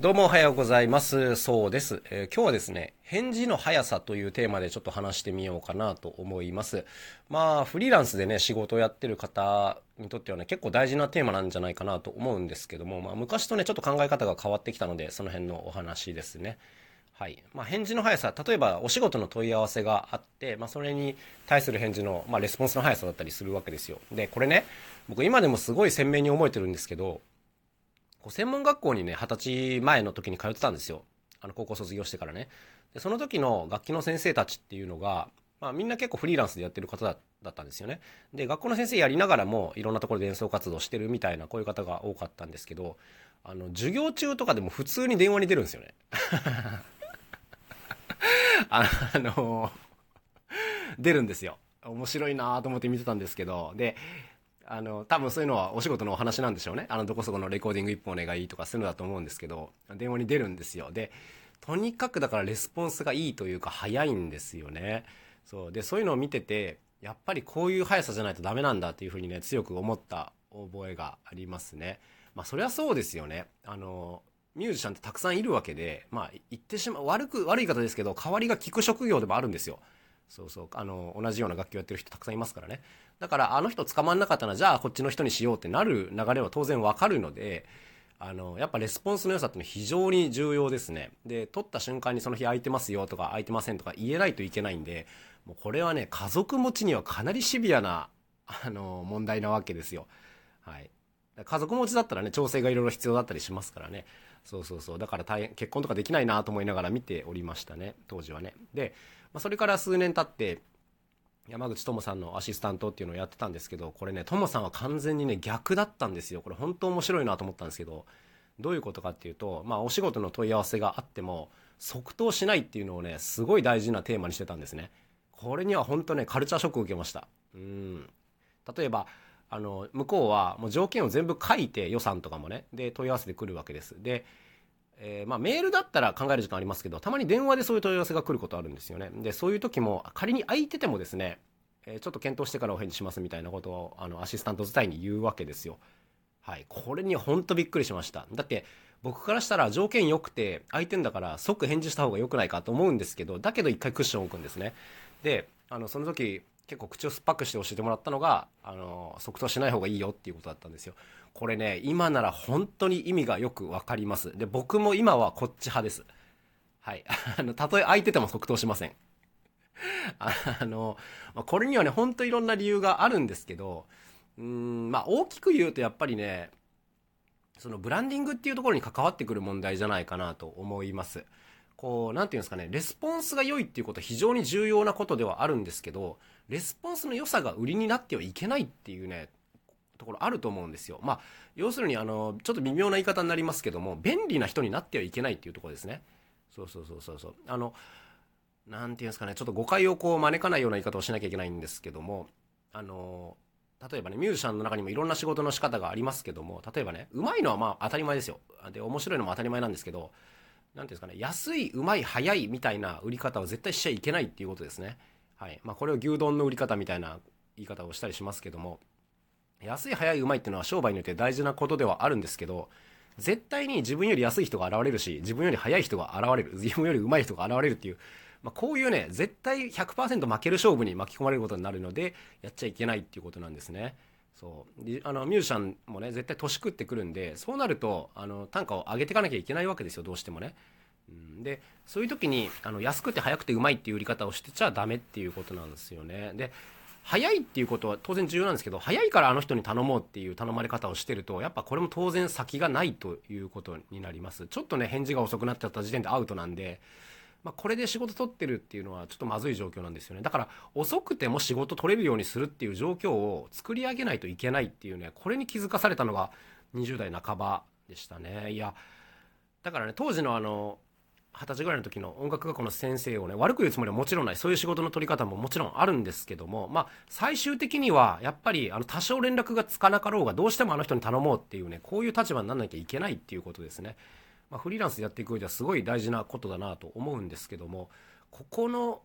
どうもおはようございます。そうです、えー今日はですね、返事の速さというテーマでちょっと話してみようかなと思います。まあ、フリーランスでね、仕事をやってる方にとってはね、結構大事なテーマなんじゃないかなと思うんですけども、まあ、昔とね、ちょっと考え方が変わってきたので、その辺のお話ですね。はい。まあ、返事の速さ、例えばお仕事の問い合わせがあって、まあ、それに対する返事の、まあ、レスポンスの速さだったりするわけですよ。で、これね、僕今でもすごい鮮明に覚えてるんですけど、こう専門学校にね、二十歳前の時に通ってたんですよ。あの、高校卒業してからね。で、その時の楽器の先生たちっていうのが、まあみんな結構フリーランスでやってる方だったんですよね。で、学校の先生やりながらもいろんなところで演奏活動してるみたいなこういう方が多かったんですけど、あの、授業中とかでも普通に電話に出るんですよね。あの、出るんですよ。面白いなと思って見てたんですけど、で、あの、多分そういうのはお仕事のお話なんでしょうね。あの、どこそこのレコーディング一本お願いとかそういうのだと思うんですけど、電話に出るんですよ。で、とにかくだからレスポンスがいいというか早いんですよね。そう。で、そういうのを見てて、やっぱりこういう速さじゃないとダメなんだっていうふうにね、強く思った覚えがありますね。まあ、それはそうですよね。あの、ミュージシャンってたくさんいるわけで、まあ、言ってしまう、悪く、悪い方ですけど、代わりが利く職業でもあるんですよ。そうそう、あの、同じような楽器をやってる人たくさんいますからね。だから、あの人捕まんなかったな、じゃあこっちの人にしようってなる流れは当然わかるので、あの、やっぱレスポンスの良さってのは非常に重要ですね。で、取った瞬間にその日空いてますよとか空いてませんとか言えないといけないんで、もうこれはね、家族持ちにはかなりシビアな、あの、問題なわけですよ。はい。家族持ちだったらね、調整がいろいろ必要だったりしますからね。そうそうそう。だから大変、結婚とかできないなと思いながら見ておりましたね。当時はね。で、まあ、それから数年経って、山口智さんのアシスタントっていうのをやってたんですけど、これね、智さんは完全にね、逆だったんですよ。これ本当面白いなと思ったんですけど、どういうことかっていうと、まあ、お仕事の問い合わせがあっても、即答しないっていうのをね、すごい大事なテーマにしてたんですね。これには本当ね、カルチャーショックを受けました。うん。例えば、あの、向こうはもう条件を全部書いて予算とかもね、で、問い合わせてくるわけです。で、えーまあ、メールだったら考える時間ありますけど、たまに電話でそういう問い合わせが来ることあるんですよね。で、そういう時も、仮に空いててもですね、えーちょっと検討してからお返事しますみたいなことを、あの、アシスタント自体に言うわけですよ。はい。これに本当びっくりしました。だって、僕からしたら条件良くて、空いてんだから即返事した方が良くないかと思うんですけど、だけど一回クッション置くんですね。で、あの、その時、結構口を酸っぱくして教えてもらったのが、あの、即答しない方がいいよっていうことだったんですよ。これね、今なら本当に意味がよくわかります。で、僕も今はこっち派です。はい。あの、たとえ空いてても即答しません。あの、これにはね、本当いろんな理由があるんですけど、うん、まあ大きく言うとやっぱりね、そのブランディングっていうところに関わってくる問題じゃないかなと思います。こう、なんていうんですかね、レスポンスが良いっていうことは非常に重要なことではあるんですけど、レスポンスの良さが売りになってはいけないっていうね、ところあると思うんですよ。まあ、要するにあの、ちょっと微妙な言い方になりますけども、便利な人になってはいけないっていうところですね。そうそうそうそうそう。あの、なんていうんですかね、ちょっと誤解をこう招かないような言い方をしなきゃいけないんですけども、あの、例えばね、ミュージシャンの中にもいろんな仕事の仕方がありますけども、例えばね、うまいのはまあ当たり前ですよ。で、面白いのも当たり前なんですけど、なんていうんですかね、安い、うまい、早いみたいな売り方は絶対しちゃいけないっていうことですね。はい。まあこれを牛丼の売り方みたいな言い方をしたりしますけども、安い、早い、うまいっていうのは商売によって大事なことではあるんですけど、絶対に自分より安い人が現れるし、自分より早い人が現れる、自分より上手い人が現れるっていう、まあ、こういうね、絶対100%負ける勝負に巻き込まれることになるので、やっちゃいけないっていうことなんですね。そう。あの、ミュージシャンもね、絶対年食ってくるんで、そうなると、あの、単価を上げていかなきゃいけないわけですよ、どうしてもね。うんで、そういう時に、あの、安くて早くてうまいっていう売り方をしてちゃダメっていうことなんですよね。で、早いっていうことは当然重要なんですけど、早いからあの人に頼もうっていう頼まれ方をしてると、やっぱこれも当然先がないということになります。ちょっとね、返事が遅くなっちゃった時点でアウトなんで、まあ、これで仕事取ってるっていうのはちょっとまずい状況なんですよね。だから遅くても仕事取れるようにするっていう状況を作り上げないといけないっていうね、これに気づかされたのが20代半ばでしたね。いや、だからね、当時のあの、二十歳ぐらいの時の音楽学校の先生をね、悪く言うつもりはもちろんない。そういう仕事の取り方ももちろんあるんですけども、まあ、最終的には、やっぱり、あの、多少連絡がつかなかろうが、どうしてもあの人に頼もうっていうね、こういう立場にならなきゃいけないっていうことですね。まあ、フリーランスやっていく上ではすごい大事なことだなと思うんですけども、ここの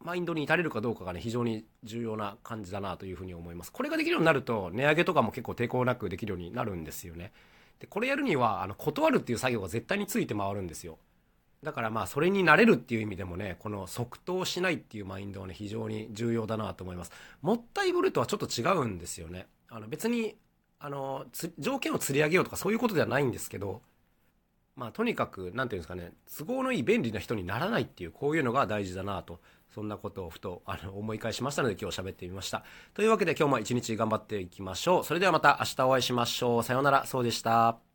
マインドに至れるかどうかがね、非常に重要な感じだなというふうに思います。これができるようになると、値上げとかも結構抵抗なくできるようになるんですよね。でこれやるにはあの断るっていう作業が絶対について回るんですよだからまあそれになれるっていう意味でもねこの即答しないっていうマインドはね非常に重要だなと思いますもったいぶるとはちょっと違うんですよねあの別にあの条件を釣り上げようとかそういうことではないんですけどまあとにかくなんていうんですかね都合のいい便利な人にならないっていうこういうのが大事だなとそんなことをふとあの思い返しましたので今日喋ってみました。というわけで今日も一日頑張っていきましょう。それではまた明日お会いしましょう。さようなら。そうでした。